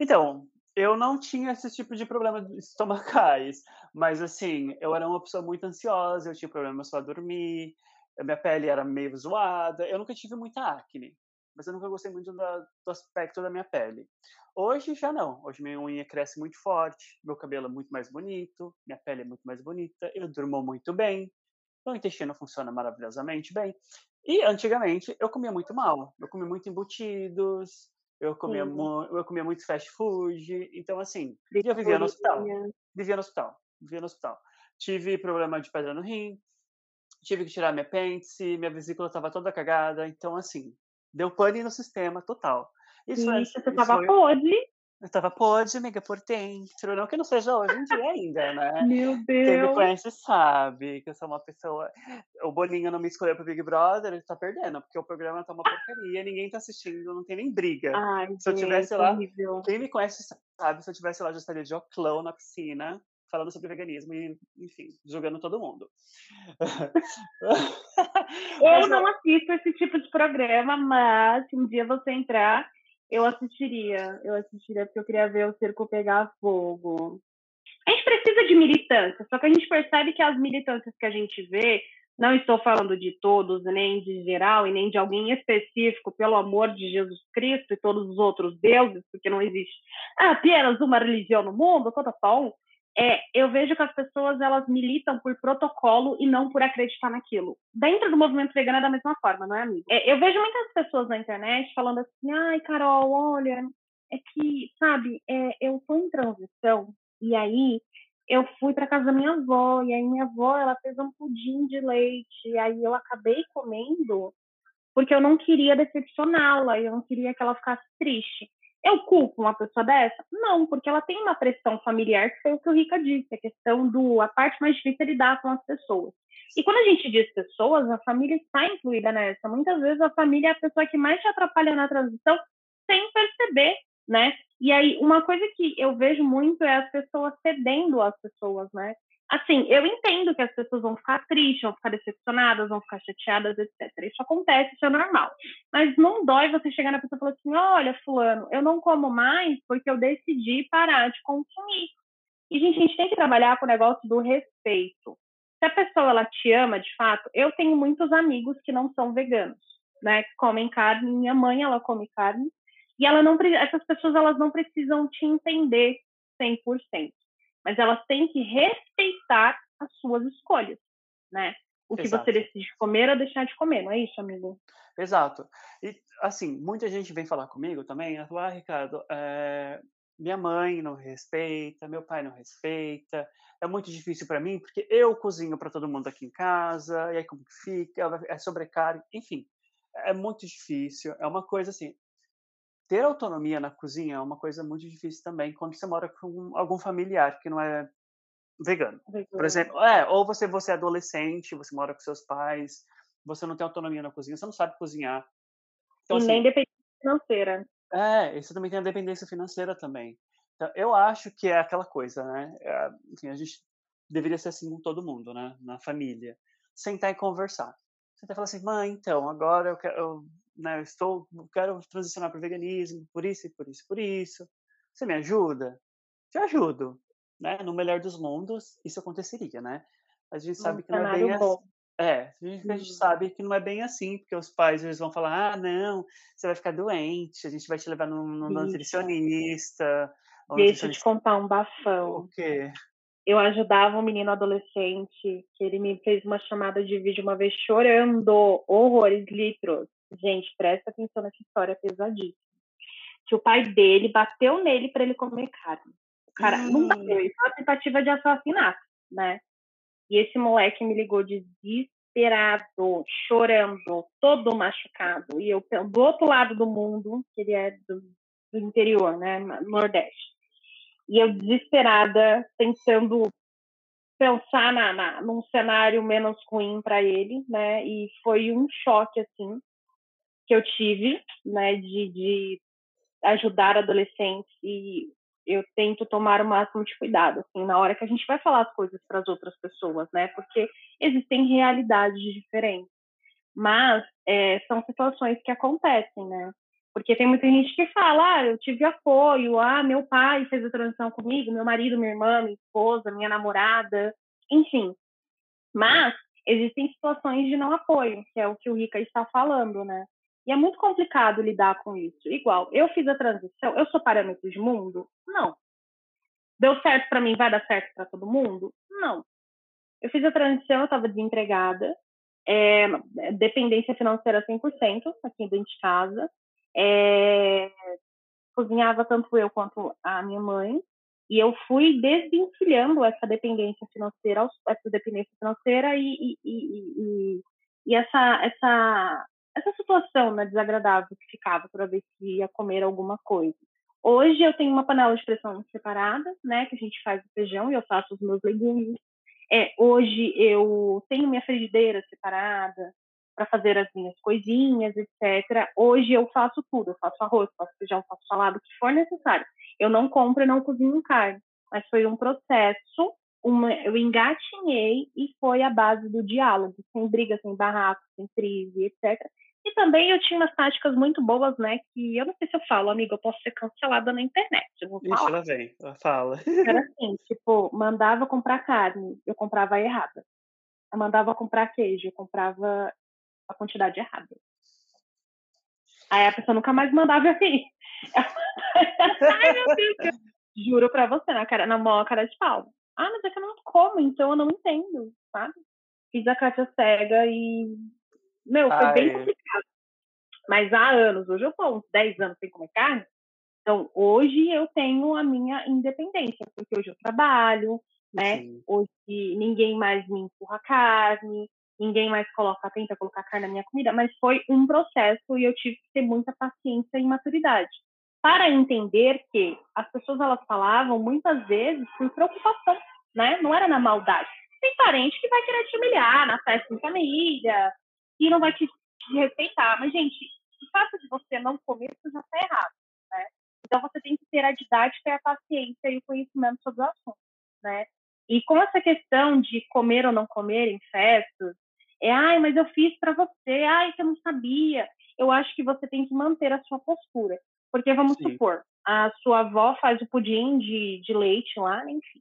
Então, eu não tinha esse tipo de problema estomacais, mas assim, eu era uma pessoa muito ansiosa, eu tinha problemas para dormir, minha pele era meio zoada, eu nunca tive muita acne mas eu nunca gostei muito da, do aspecto da minha pele. Hoje já não. Hoje minha unha cresce muito forte, meu cabelo é muito mais bonito, minha pele é muito mais bonita, eu durmo muito bem, meu intestino funciona maravilhosamente bem. E antigamente eu comia muito mal. Eu comia muito embutidos, eu comia, mu eu comia muito fast food. Então, assim, eu vivia no hospital. Vivia no hospital. Vivia no hospital. Tive problema de pedra no rim, tive que tirar minha apêndice, minha vesícula estava toda cagada. Então, assim, Deu pane no sistema total. Isso, Isso você estava foi... podre. Eu estava podre, amiga, por dentro. Não que não seja hoje em dia ainda, né? Meu Deus. Quem me conhece sabe que eu sou uma pessoa. O Boninho não me escolheu pro Big Brother, ele tá perdendo, porque o programa tá uma porcaria, ninguém tá assistindo, não tem nem briga. Ai, se eu tivesse lá. Horrível. Quem me conhece sabe, se eu tivesse lá, já estaria de oclão na piscina, falando sobre veganismo e, enfim, julgando todo mundo. eu não assisto esse tipo de programa, mas se um dia você entrar, eu assistiria. Eu assistiria porque eu queria ver o circo pegar fogo. A gente precisa de militância, só que a gente percebe que as militâncias que a gente vê, não estou falando de todos, nem de geral, e nem de alguém específico, pelo amor de Jesus Cristo e todos os outros deuses, porque não existe apenas uma religião no mundo, toda só um é, eu vejo que as pessoas elas militam por protocolo e não por acreditar naquilo. Dentro do movimento vegano é da mesma forma, não é, amigo? É, eu vejo muitas pessoas na internet falando assim, ai, Carol, olha, é que, sabe, é, eu tô em transição e aí eu fui para casa da minha avó e aí minha avó ela fez um pudim de leite e aí eu acabei comendo porque eu não queria decepcioná-la, eu não queria que ela ficasse triste. Eu culpo uma pessoa dessa? Não, porque ela tem uma pressão familiar, que foi o que o Rica disse, a questão do. A parte mais difícil é lidar com as pessoas. E quando a gente diz pessoas, a família está incluída nessa. Muitas vezes a família é a pessoa que mais te atrapalha na transição sem perceber, né? E aí, uma coisa que eu vejo muito é as pessoas cedendo às pessoas, né? Assim, eu entendo que as pessoas vão ficar tristes, vão ficar decepcionadas, vão ficar chateadas, etc. Isso acontece, isso é normal. Mas não dói você chegar na pessoa e falar assim: olha, Fulano, eu não como mais porque eu decidi parar de consumir. E, gente, a gente tem que trabalhar com o negócio do respeito. Se a pessoa ela te ama de fato, eu tenho muitos amigos que não são veganos, né? Que comem carne, minha mãe ela come carne, e ela não essas pessoas elas não precisam te entender 100% mas elas têm que respeitar as suas escolhas, né? O que Exato. você decide comer ou deixar de comer, não é isso, amigo? Exato. E, assim, muita gente vem falar comigo também, ah, Ricardo, é, minha mãe não respeita, meu pai não respeita, é muito difícil para mim, porque eu cozinho para todo mundo aqui em casa, e aí como que fica, é sobrecarga, enfim, é muito difícil, é uma coisa assim, ter autonomia na cozinha é uma coisa muito difícil também quando você mora com algum familiar que não é vegano. vegano. Por exemplo, é, ou você, você é adolescente, você mora com seus pais, você não tem autonomia na cozinha, você não sabe cozinhar. Então, e assim, nem dependência financeira. É, e você também tem a dependência financeira também. Então, eu acho que é aquela coisa, né? É, enfim, a gente deveria ser assim com todo mundo, né? Na família. Sentar e conversar. Você fala assim, mãe, então, agora eu, quero, eu né, eu estou, quero transicionar para o veganismo, por isso e por isso, por isso. Você me ajuda? Te ajudo, né? No melhor dos mundos, isso aconteceria, né? A gente sabe um que não é bem assim. É, a gente, a gente, sabe que não é bem assim, porque os pais eles vão falar: ah, não, você vai ficar doente, a gente vai te levar num, num nutricionista. Deixa eu te contar um bafão. O quê? Eu ajudava um menino adolescente que ele me fez uma chamada de vídeo uma vez chorando horrores, litros. Gente, presta atenção nessa história pesadíssima. Que o pai dele bateu nele para ele comer carne. O cara hum. não bateu, isso é uma tentativa de assassinato, né? E esse moleque me ligou desesperado, chorando, todo machucado. E eu, do outro lado do mundo, que ele é do, do interior, né? Nordeste. E eu desesperada, tentando pensar na, na, num cenário menos ruim para ele, né? E foi um choque, assim que eu tive, né, de, de ajudar adolescentes e eu tento tomar o máximo de cuidado, assim, na hora que a gente vai falar as coisas para as outras pessoas, né, porque existem realidades diferentes, mas é, são situações que acontecem, né, porque tem muita gente que fala, ah, eu tive apoio, ah, meu pai fez a transição comigo, meu marido, minha irmã, minha esposa, minha namorada, enfim, mas existem situações de não apoio, que é o que o Rica está falando, né, e é muito complicado lidar com isso. Igual, eu fiz a transição, eu sou parâmetro de mundo? Não. Deu certo para mim, vai dar certo para todo mundo? Não. Eu fiz a transição, eu estava desempregada, é, dependência financeira 100% aqui dentro de casa. É, cozinhava tanto eu quanto a minha mãe. E eu fui desvencilhando essa dependência financeira, essa dependência financeira e, e, e, e, e essa, essa essa situação né, desagradável que ficava toda vez que ia comer alguma coisa. Hoje eu tenho uma panela de pressão separada, né, que a gente faz o feijão e eu faço os meus legumes. É, hoje eu tenho minha frigideira separada para fazer as minhas coisinhas, etc. Hoje eu faço tudo, eu faço arroz, faço feijão, faço salada, o que for necessário. Eu não compro e não cozinho carne, mas foi um processo uma, eu engatinhei e foi a base do diálogo, sem briga, sem barraco, sem crise, etc. E também eu tinha umas táticas muito boas, né? Que eu não sei se eu falo, amiga, eu posso ser cancelada na internet. Eu vou falar. Ixi, ela vem, ela fala. Era assim, tipo, mandava comprar carne, eu comprava errada. Eu mandava comprar queijo, eu comprava a quantidade errada. Aí a pessoa nunca mais mandava assim. Ai, meu Deus. Juro pra você, na, cara, na maior cara de pau. Ah, mas é que eu não como, então eu não entendo, sabe? Fiz a Kátia cega e. Meu, foi Ai. bem complicado. Mas há anos, hoje eu tô uns 10 anos sem comer carne. Então, hoje eu tenho a minha independência, porque hoje eu trabalho, né? Sim. Hoje ninguém mais me empurra carne, ninguém mais coloca, tenta colocar carne na minha comida, mas foi um processo e eu tive que ter muita paciência e maturidade para entender que as pessoas elas falavam muitas vezes por preocupação, né? Não era na maldade. Tem parente que vai querer te humilhar na festa em família e não vai te, te respeitar, mas gente, o fato de você não comer isso já está errado, né? Então você tem que ter a didática, a paciência e o conhecimento sobre o assunto, né? E com essa questão de comer ou não comer em festas, é, ai, mas eu fiz para você, ai, eu não sabia. Eu acho que você tem que manter a sua postura. Porque vamos Sim. supor, a sua avó faz o pudim de, de leite lá, enfim.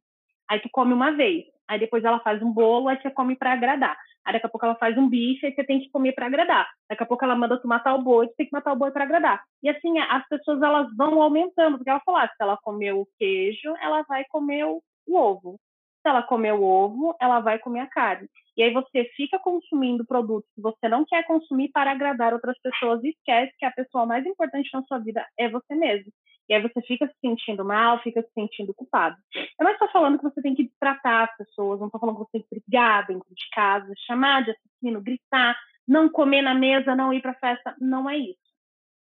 Aí tu come uma vez. Aí depois ela faz um bolo, aí você come para agradar. Aí daqui a pouco ela faz um bife, aí você tem que comer para agradar. Daqui a pouco ela manda tu matar o boi, você tem que matar o boi para agradar. E assim, as pessoas elas vão aumentando, porque ela falou, ah, se ela comeu o queijo, ela vai comer o, o ovo. Se ela comer o ovo, ela vai comer a carne. E aí você fica consumindo produtos que você não quer consumir para agradar outras pessoas e esquece que a pessoa mais importante na sua vida é você mesmo. E aí você fica se sentindo mal, fica se sentindo culpado. Eu não estou falando que você tem que tratar as pessoas, não estou falando que você tem que brigar dentro de casa, chamar de assassino, gritar, não comer na mesa, não ir para festa. Não é isso.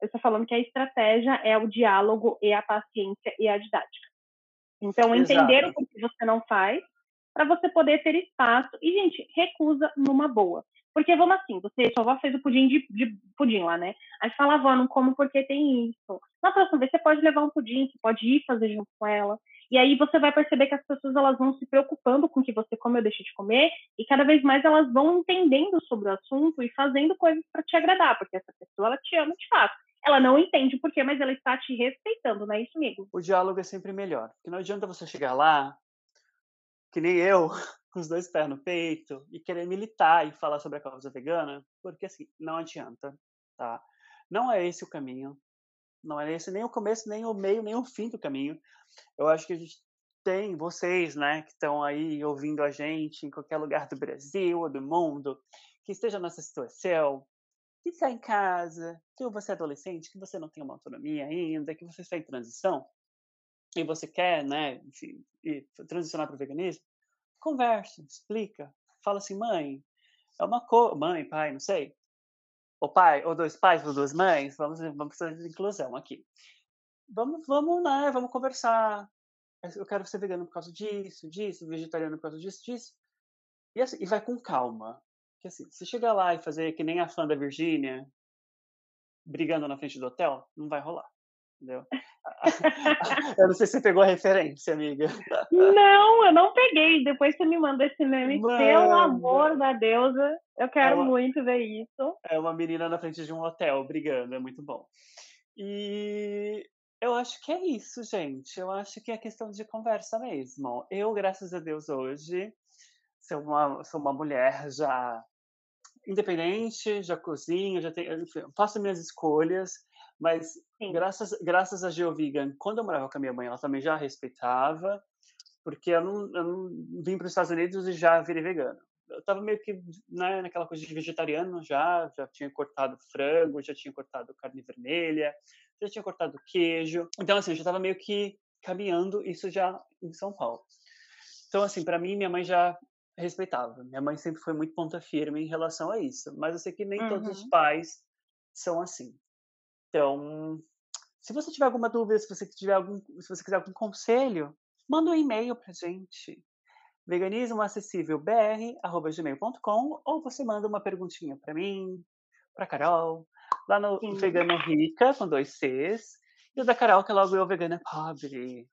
Eu estou falando que a estratégia é o diálogo e a paciência e a didática. Então, entender Exato. o que você não faz para você poder ter espaço. E, gente, recusa numa boa. Porque, vamos assim, você, sua avó fez o pudim de, de pudim lá, né? Aí você fala, avó, não como porque tem isso. Na próxima vez, você pode levar um pudim, você pode ir fazer junto com ela. E aí você vai perceber que as pessoas elas vão se preocupando com o que você come ou deixa de comer, e cada vez mais elas vão entendendo sobre o assunto e fazendo coisas para te agradar, porque essa pessoa ela te ama de fato ela não entende o porquê, mas ela está te respeitando, não é isso, amigo? O diálogo é sempre melhor. Porque não adianta você chegar lá, que nem eu, com os dois pés no peito, e querer militar e falar sobre a causa vegana, porque assim, não adianta, tá? Não é esse o caminho. Não é esse nem o começo, nem o meio, nem o fim do caminho. Eu acho que a gente tem vocês, né, que estão aí ouvindo a gente em qualquer lugar do Brasil ou do mundo, que esteja nessa situação, que está em casa, que você é adolescente, que você não tem uma autonomia ainda, que você está em transição e você quer, né, enfim, transicionar para o veganismo, conversa, explica, fala assim, mãe, é uma coisa, mãe, pai, não sei, ou pai, ou dois pais, ou duas mães, vamos, vamos precisar de inclusão aqui. Vamos, vamos, né, vamos conversar. Eu quero ser vegano por causa disso, disso, vegetariano por causa disso, disso. E, assim, e vai com calma, que assim, se chegar lá e fazer que nem a fã da Virgínia, brigando na frente do hotel, não vai rolar. Entendeu? eu não sei se você pegou a referência, amiga. Não, eu não peguei. Depois você me manda esse meme. Mano, Pelo amor da deusa, eu quero é uma, muito ver isso. É uma menina na frente de um hotel brigando, é muito bom. E eu acho que é isso, gente. Eu acho que é questão de conversa mesmo. Eu, graças a Deus, hoje sou uma, sou uma mulher já independente, já cozinho, já tenho, enfim, faço minhas escolhas, mas graças graças a GeoVegan, quando eu morava com a minha mãe, ela também já respeitava, porque eu não, eu não vim para os Estados Unidos e já virei vegano. Eu estava meio que né, naquela coisa de vegetariano já, já tinha cortado frango, já tinha cortado carne vermelha, já tinha cortado queijo. Então, assim, eu já estava meio que caminhando isso já em São Paulo. Então, assim, para mim, minha mãe já respeitava. Minha mãe sempre foi muito ponta firme em relação a isso, mas eu sei que nem uhum. todos os uhum. pais são assim. Então, se você tiver alguma dúvida, se você tiver algum, se você quiser algum conselho, manda um e-mail pra gente veganismoacessívelbr@gmail.com ou você manda uma perguntinha para mim, para Carol, lá no Sim. Vegano Rica com dois Cs, e o da Carol que é logo eu vegana pobre.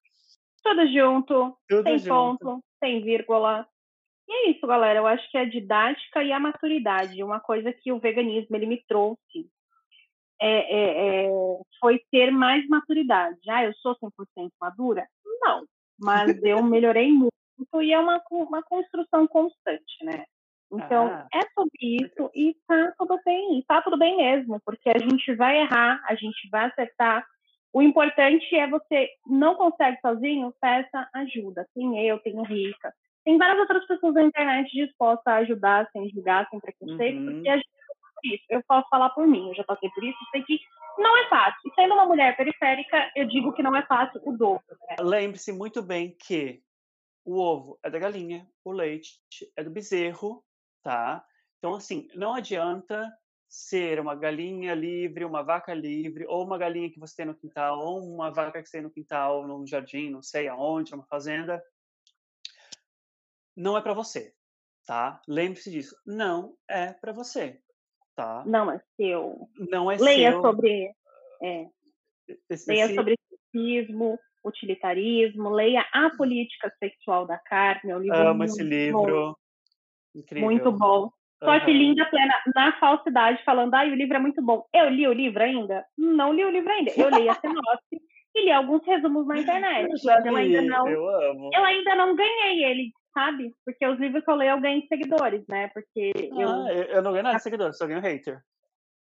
Tudo junto, Tudo sem junto. ponto, sem vírgula. E é isso, galera. Eu acho que a didática e a maturidade, uma coisa que o veganismo ele me trouxe, é, é, é, foi ter mais maturidade. Ah, eu sou 100% madura? Não, mas eu melhorei muito e é uma, uma construção constante, né? Então, ah, é sobre isso e tá tudo bem, tá tudo bem mesmo, porque a gente vai errar, a gente vai acertar. O importante é você não consegue sozinho, peça ajuda. Tem eu, tenho Rica, tem várias outras pessoas na internet dispostas a ajudar, sem julgar, sem preconceito, uhum. porque a gente isso. Eu posso falar por mim, eu já passei por isso, sei que não é fácil. E sendo uma mulher periférica, eu digo que não é fácil o dobro. Né? Lembre-se muito bem que o ovo é da galinha, o leite é do bezerro, tá? Então, assim, não adianta ser uma galinha livre, uma vaca livre, ou uma galinha que você tem no quintal, ou uma vaca que você tem no quintal, num jardim, não sei aonde, numa fazenda. Não é para você, tá? Lembre-se disso. Não é para você, tá? Não é seu. Não é Leia seu. sobre. É. Esse, Leia sobre sexismo, utilitarismo, leia A Política Sexual da Carne, é um livro Amo esse livro. Incrível. Muito bom. Só uhum. que linda plena na falsidade, falando, ai, o livro é muito bom. Eu li o livro ainda? Não li o livro ainda. Eu li a sinopse e li alguns resumos na internet. Eu, li, eu ainda não, eu amo. Eu ainda não ganhei ele, sabe? Porque os livros que eu leio eu ganho seguidores, né? Porque ah, eu... eu não ganho nada de seguidores, só ganho hater.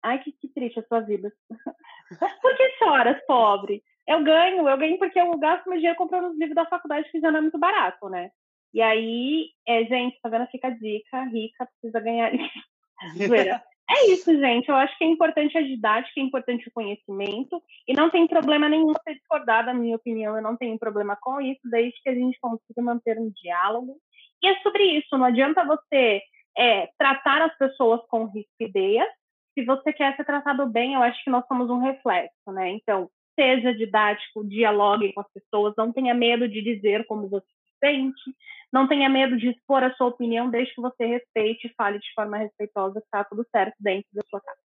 Ai, que, que triste a sua vida. Por que choras, pobre? Eu ganho, eu ganho porque eu gasto meu dinheiro comprando os livros da faculdade que já não é muito barato, né? E aí, é, gente, tá vendo? Fica a dica, rica, precisa ganhar. é isso, gente. Eu acho que é importante a didática, é importante o conhecimento, e não tem problema nenhum você discordar da minha opinião, eu não tenho problema com isso, desde que a gente consiga manter um diálogo. E é sobre isso, não adianta você é, tratar as pessoas com rispidez, se você quer ser tratado bem, eu acho que nós somos um reflexo, né? Então, seja didático, dialogue com as pessoas, não tenha medo de dizer como você não tenha medo de expor a sua opinião, desde que você respeite e fale de forma respeitosa, está tudo certo dentro da sua casa.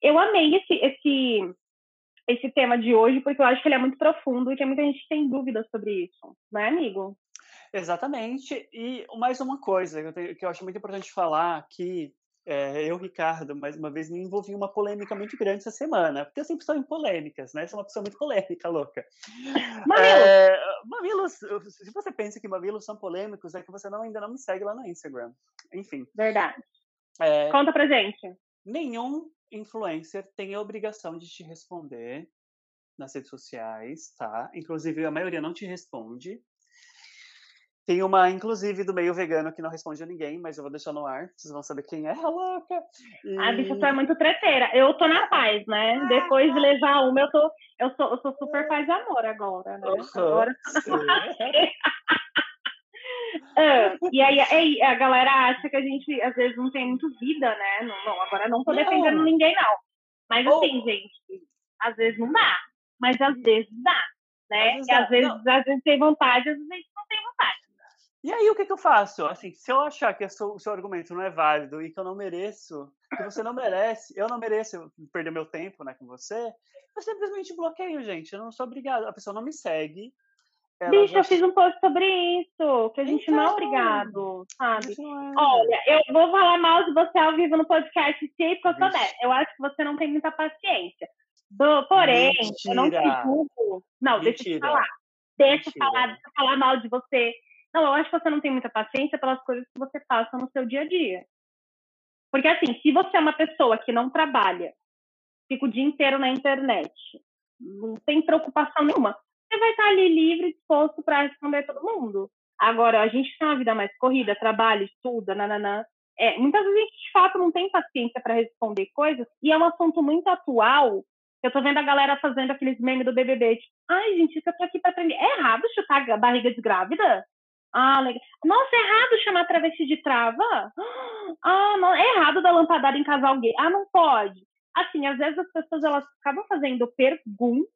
Eu amei esse, esse, esse tema de hoje, porque eu acho que ele é muito profundo e que muita gente tem dúvidas sobre isso, não é, amigo? Exatamente. E mais uma coisa que eu, tenho, que eu acho muito importante falar, que é, eu, Ricardo, mais uma vez me envolvi em uma polêmica muito grande essa semana, porque eu sempre estou em polêmicas, né? Sou uma pessoa muito polêmica, louca. Mamilos! É, mamilos, se você pensa que mamilos são polêmicos, é que você não, ainda não me segue lá no Instagram. Enfim. Verdade. É, Conta pra gente. Nenhum influencer tem a obrigação de te responder nas redes sociais, tá? Inclusive, a maioria não te responde. Tem uma, inclusive, do meio vegano que não responde a ninguém, mas eu vou deixar no ar. Vocês vão saber quem é, louca. E... A bicha só é muito treteira. Eu tô na paz, né? Ah, Depois de levar uma, eu tô. Eu sou, eu sou super paz de amor agora, né? Uhum, agora ah, e aí, aí, a galera acha que a gente às vezes não tem muito vida, né? Não, não agora não tô defendendo não. ninguém, não. Mas assim, oh. gente, às vezes não dá. Mas às vezes dá. Né? Às vezes, às vezes, às vezes tem vontade, às vezes. E aí, o que, que eu faço? Assim, se eu achar que o seu, argumento não é válido e que eu não mereço, que você não merece, eu não mereço perder meu tempo né, com você, eu simplesmente bloqueio, gente. Eu não sou obrigado. A pessoa não me segue. Bicho, já... eu fiz um post sobre isso, que a gente então, não é então, obrigado, sabe? É. Olha, eu vou falar mal de você ao vivo no podcast sim, porque eu sou dessa. Eu acho que você não tem muita paciência. Do, porém, Mentira. eu não te julgo. Não, Mentira. deixa eu falar. Deixa eu falar, deixa eu falar mal de você não, eu acho que você não tem muita paciência pelas coisas que você passa no seu dia a dia. Porque, assim, se você é uma pessoa que não trabalha, fica o dia inteiro na internet, não tem preocupação nenhuma, você vai estar ali livre, disposto para responder todo mundo. Agora, a gente tem uma vida mais corrida, trabalha, estuda, nananã. É, muitas vezes a gente, de fato, não tem paciência para responder coisas, e é um assunto muito atual. Eu tô vendo a galera fazendo aqueles memes do BBB, tipo, ai, gente, isso eu tô aqui para aprender. É errado chutar a barriga de grávida? Ah, legal. Nossa, é errado chamar travesti de trava? Ah, não, é errado dar lampadada em casal gay. Ah, não pode. Assim, às vezes as pessoas elas acabam fazendo pergunta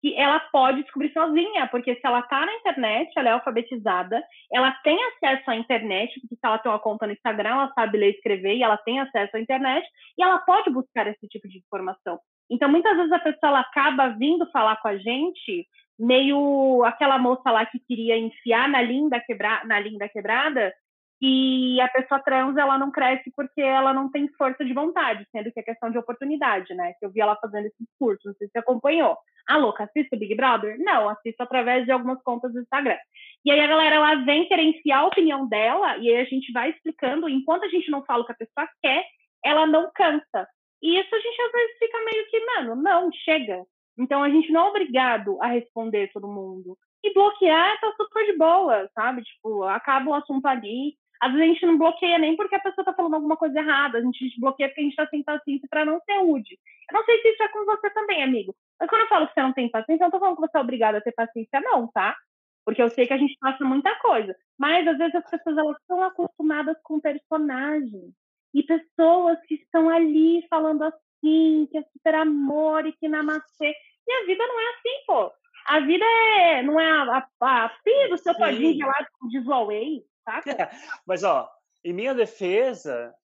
que ela pode descobrir sozinha, porque se ela tá na internet, ela é alfabetizada, ela tem acesso à internet, porque se ela tem uma conta no Instagram, ela sabe ler e escrever e ela tem acesso à internet e ela pode buscar esse tipo de informação. Então, muitas vezes a pessoa ela acaba vindo falar com a gente meio aquela moça lá que queria enfiar na linda, quebra, na linda quebrada e a pessoa trans ela não cresce porque ela não tem força de vontade, sendo que é questão de oportunidade, né? Que eu vi ela fazendo esse discurso, não sei se você acompanhou. Ah, louca, assiste o Big Brother? Não, assisto através de algumas contas do Instagram. E aí a galera ela vem querer enfiar a opinião dela e aí a gente vai explicando, enquanto a gente não fala o que a pessoa quer, ela não cansa. E isso a gente às vezes fica meio que, mano, não, chega. Então a gente não é obrigado a responder todo mundo. E bloquear tá super de boa, sabe? Tipo, acaba o assunto ali, às vezes a gente não bloqueia nem porque a pessoa está falando alguma coisa errada, a gente bloqueia porque a gente está sem paciência para não ser rude. Eu não sei se isso é com você também, amigo. Mas quando eu falo que você não tem paciência, eu não tô falando que você é obrigado a ter paciência, não, tá? Porque eu sei que a gente passa muita coisa. Mas às vezes as pessoas elas estão acostumadas com personagens. E pessoas que estão ali falando assim, que é super amor e que namastê. E a vida não é assim, pô. A vida é, não é a, a, a filha do seu todinho gelado com Disway saca? É, mas, ó, em minha defesa,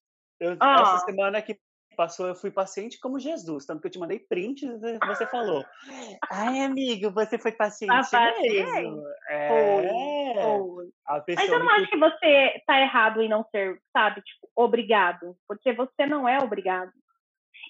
eu, ah. essa semana que passou, eu fui paciente como Jesus, tanto que eu te mandei print e você falou. Ai, amigo, você foi paciente ah, mesmo. É. Foi, foi. Mas eu não acho que você tá errado em não ser, sabe, tipo, obrigado. Porque você não é obrigado.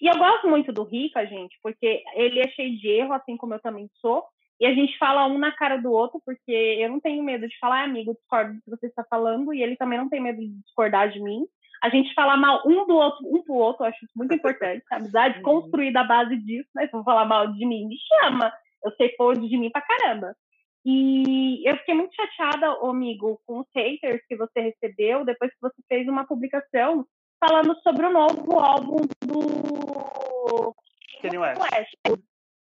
E eu gosto muito do Rica, gente, porque ele é cheio de erro, assim como eu também sou. E a gente fala um na cara do outro, porque eu não tenho medo de falar, amigo, discordo do que você está falando, e ele também não tem medo de discordar de mim. A gente fala mal um do outro, um pro outro, eu acho isso muito importante. A amizade uhum. construída à base disso, né? Se eu falar mal de mim, me chama. Eu sei pôr de mim pra caramba. E eu fiquei muito chateada, amigo, com os haters que você recebeu depois que você fez uma publicação falando sobre o novo álbum do Kanye West.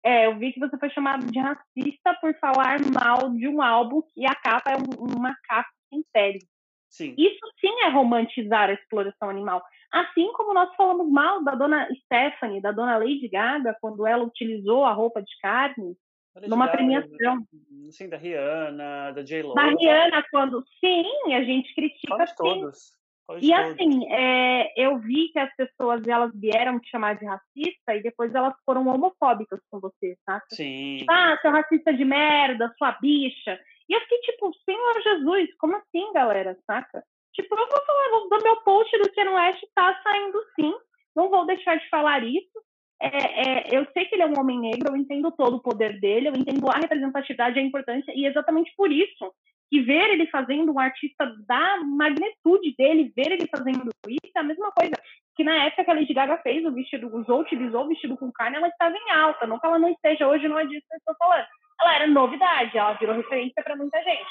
É, eu vi que você foi chamado de racista por falar mal de um álbum que a capa é uma capa sem pele. Sim. Isso sim é romantizar a exploração animal. Assim como nós falamos mal da dona Stephanie, da dona Lady Gaga, quando ela utilizou a roupa de carne numa Gaga, premiação. Sim, da Rihanna, da J-Lo. Da Rihanna, quando. Sim, a gente critica. Todos. E assim, é, eu vi que as pessoas elas vieram te chamar de racista e depois elas foram homofóbicas com você, tá? Sim. Ah, seu racista de merda, sua bicha. E eu fiquei tipo, Senhor Jesus, como assim, galera, saca? Tipo, eu vou falar do meu post do Ken West tá saindo sim. Não vou deixar de falar isso. É, é, eu sei que ele é um homem negro, eu entendo todo o poder dele, eu entendo a representatividade e a importância, e exatamente por isso que ver ele fazendo um artista da magnitude dele, ver ele fazendo isso é a mesma coisa que na época que a Lady Gaga fez o vestido, usou, utilizou o vestido com carne, ela estava em alta, não que ela não esteja hoje, não é disso que eu estou falando. Ela era novidade, ela virou referência para muita gente.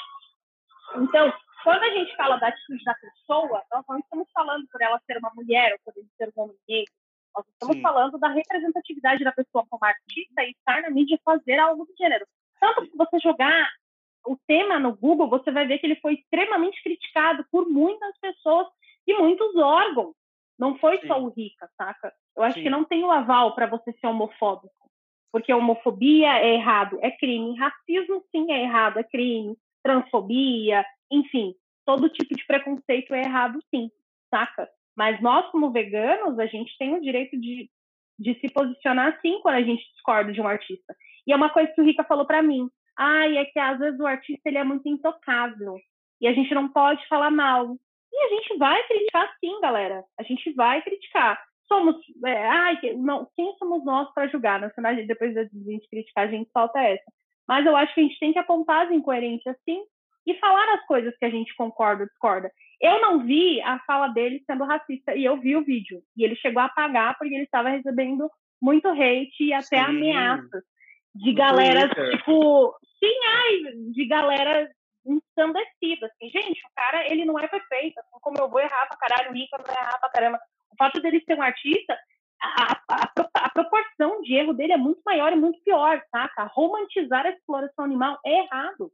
Então, quando a gente fala da atitude da pessoa, nós não estamos falando por ela ser uma mulher ou por ele ser um homem negro, nós estamos Sim. falando da representatividade da pessoa como artista e estar na mídia e fazer algo do gênero. Tanto que você jogar o tema no Google, você vai ver que ele foi extremamente criticado por muitas pessoas e muitos órgãos. Não foi Sim. só o Rica, saca? Eu acho Sim. que não tem o aval para você ser homofóbico. Porque homofobia é errado, é crime. Racismo, sim, é errado, é crime. Transfobia, enfim, todo tipo de preconceito é errado, sim, saca? Mas nós, como veganos, a gente tem o direito de, de se posicionar, sim, quando a gente discorda de um artista. E é uma coisa que o Rica falou para mim ai, é que às vezes o artista ele é muito intocável e a gente não pode falar mal. E a gente vai criticar sim, galera. A gente vai criticar. Somos, é, ai, não, quem somos nós para julgar? Verdade, depois da gente criticar, a gente solta essa. Mas eu acho que a gente tem que apontar as incoerências sim e falar as coisas que a gente concorda ou discorda. Eu não vi a fala dele sendo racista e eu vi o vídeo. E ele chegou a apagar porque ele estava recebendo muito hate e até sim. ameaças de galera, tipo, sim, ai, de galera ensandecida, assim, gente, o cara, ele não é perfeito, assim como eu vou errar pra caralho, o Rica vai errar pra caramba. O fato dele ser um artista, a, a, a, proporção de erro dele é muito maior e muito pior, saca? Romantizar a exploração animal é errado.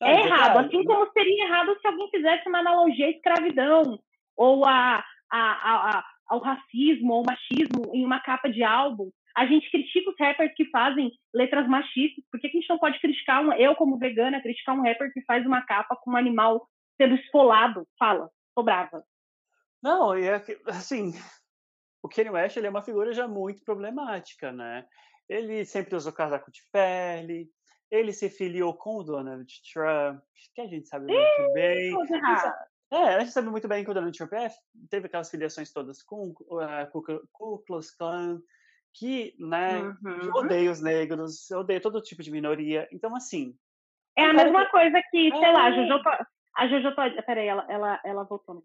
é errado, assim como seria errado se alguém fizesse uma analogia à escravidão, ou a, a, a, ao racismo ou machismo em uma capa de álbum a gente critica os rappers que fazem letras machistas. Por que, que a gente não pode criticar, um, eu como vegana, criticar um rapper que faz uma capa com um animal sendo esfolado? Fala, tô brava. Não, e é que, assim, o Kanye West ele é uma figura já muito problemática, né? Ele sempre usou casaco de pele, ele se filiou com o Donald Trump, que a gente sabe muito bem. É, a gente sabe muito bem que o Donald Trump é, teve aquelas filiações todas com uh, o Ku Klux Klan, que, né, uhum. odeia os negros, odeia todo tipo de minoria. Então, assim. É a mesma que... coisa que, sei é... lá, a Jojo, a Jojo. Peraí, ela, ela, ela voltou no.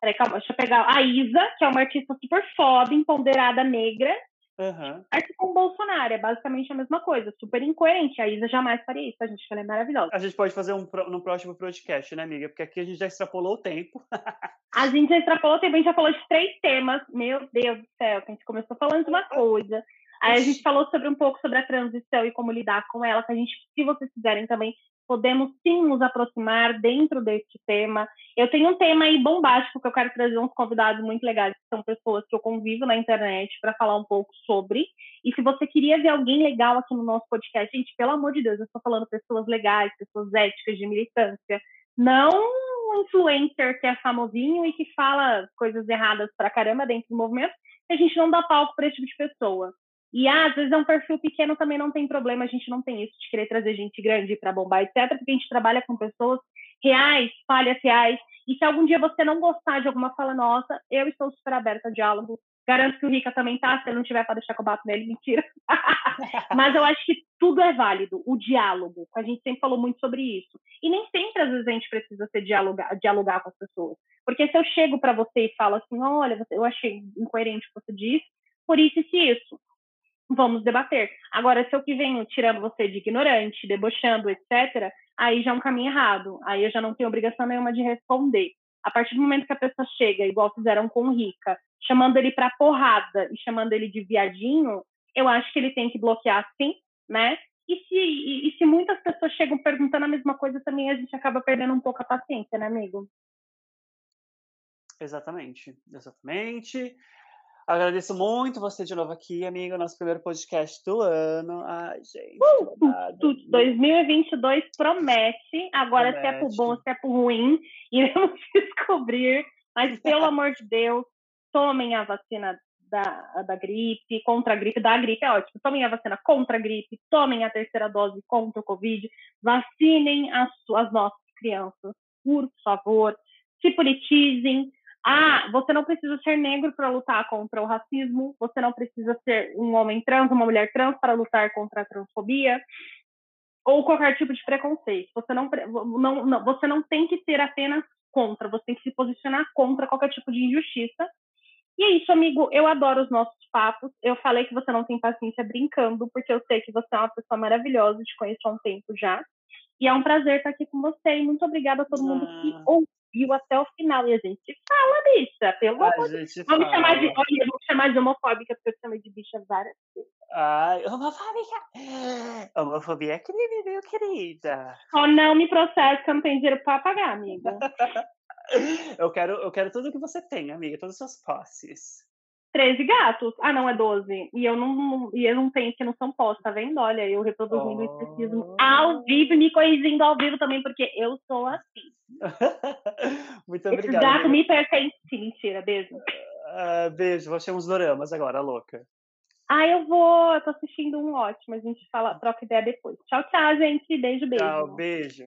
Peraí, calma, deixa eu pegar a Isa, que é uma artista super foda, empoderada, negra, Uhum. Arte com o Bolsonaro, é basicamente a mesma coisa, super incoerente. A Isa jamais faria isso, a gente ela é maravilhosa. A gente pode fazer um no próximo podcast, né, amiga? Porque aqui a gente já extrapolou o tempo. a gente já extrapolou o tempo, a gente já falou de três temas. Meu Deus do céu, a gente começou falando de uma coisa. Aí a gente falou sobre um pouco sobre a transição e como lidar com ela, que a gente, se vocês quiserem também, podemos sim nos aproximar dentro deste tema. Eu tenho um tema aí bombástico que eu quero trazer uns convidados muito legais, que são pessoas que eu convivo na internet para falar um pouco sobre. E se você queria ver alguém legal aqui no nosso podcast, gente, pelo amor de Deus, eu estou falando pessoas legais, pessoas éticas de militância, não um influencer que é famosinho e que fala coisas erradas pra caramba dentro do movimento, a gente não dá palco para esse tipo de pessoa. E ah, às vezes é um perfil pequeno também não tem problema, a gente não tem isso de querer trazer gente grande para bombar, etc., porque a gente trabalha com pessoas reais, falhas reais. E se algum dia você não gostar de alguma fala nossa, eu estou super aberta a diálogo. Garanto que o Rica também tá, se ele não tiver para deixar que eu bato nele, mentira. Mas eu acho que tudo é válido, o diálogo. A gente sempre falou muito sobre isso. E nem sempre, às vezes, a gente precisa ser dialogar, dialogar com as pessoas. Porque se eu chego para você e falo assim, olha, eu achei incoerente o que você disse, por isso e isso vamos debater. Agora, se eu que venho tirando você de ignorante, debochando, etc., aí já é um caminho errado. Aí eu já não tenho obrigação nenhuma de responder. A partir do momento que a pessoa chega, igual fizeram com o Rica, chamando ele pra porrada e chamando ele de viadinho, eu acho que ele tem que bloquear sim, né? E se, e, e se muitas pessoas chegam perguntando a mesma coisa, também a gente acaba perdendo um pouco a paciência, né, amigo? Exatamente, exatamente. Agradeço muito você de novo aqui, amiga, nosso primeiro podcast do ano. Ai, gente. Uh, 2022 promete. Agora, promete. se é por bom, se é por ruim, iremos descobrir. Mas, pelo amor de Deus, tomem a vacina da, da gripe, contra a gripe, da gripe é ótimo. Tomem a vacina contra a gripe, tomem a terceira dose contra o Covid, vacinem as, as nossas crianças, por favor. Se politizem, ah, você não precisa ser negro para lutar contra o racismo, você não precisa ser um homem trans, uma mulher trans para lutar contra a transfobia ou qualquer tipo de preconceito. Você não, não, não, você não tem que ser apenas contra, você tem que se posicionar contra qualquer tipo de injustiça. E é isso, amigo. Eu adoro os nossos papos. Eu falei que você não tem paciência brincando, porque eu sei que você é uma pessoa maravilhosa, te conheço há um tempo já. E é um prazer estar aqui com você. E muito obrigada a todo mundo que ah. ouviu viu até o final. E a gente fala, bicha, pelo amor de Deus. Vamos chamar de, olha, vamos chamar de homofóbica, porque eu chamei de bicha várias vezes. Ai, homofóbica! Homofobia é crime, meu querida. Só não me processa, que eu não tenho dinheiro pra pagar, amiga. eu, quero, eu quero tudo que você tem, amiga, todas as suas posses. 13 gatos. Ah, não, é 12. E eu não, e eu não tenho que não são postos, tá vendo? Olha, eu reproduzindo oh. o especismo ao vivo, me corrigindo ao vivo também, porque eu sou assim. Muito obrigado. Esse gato me pertence. Mentira, beijo. Uh, beijo, vou assistir uns doramas agora, louca. Ah, eu vou, eu tô assistindo um ótimo, a gente fala, troca ideia depois. Tchau, tchau, gente. Beijo, beijo. Tchau, beijo.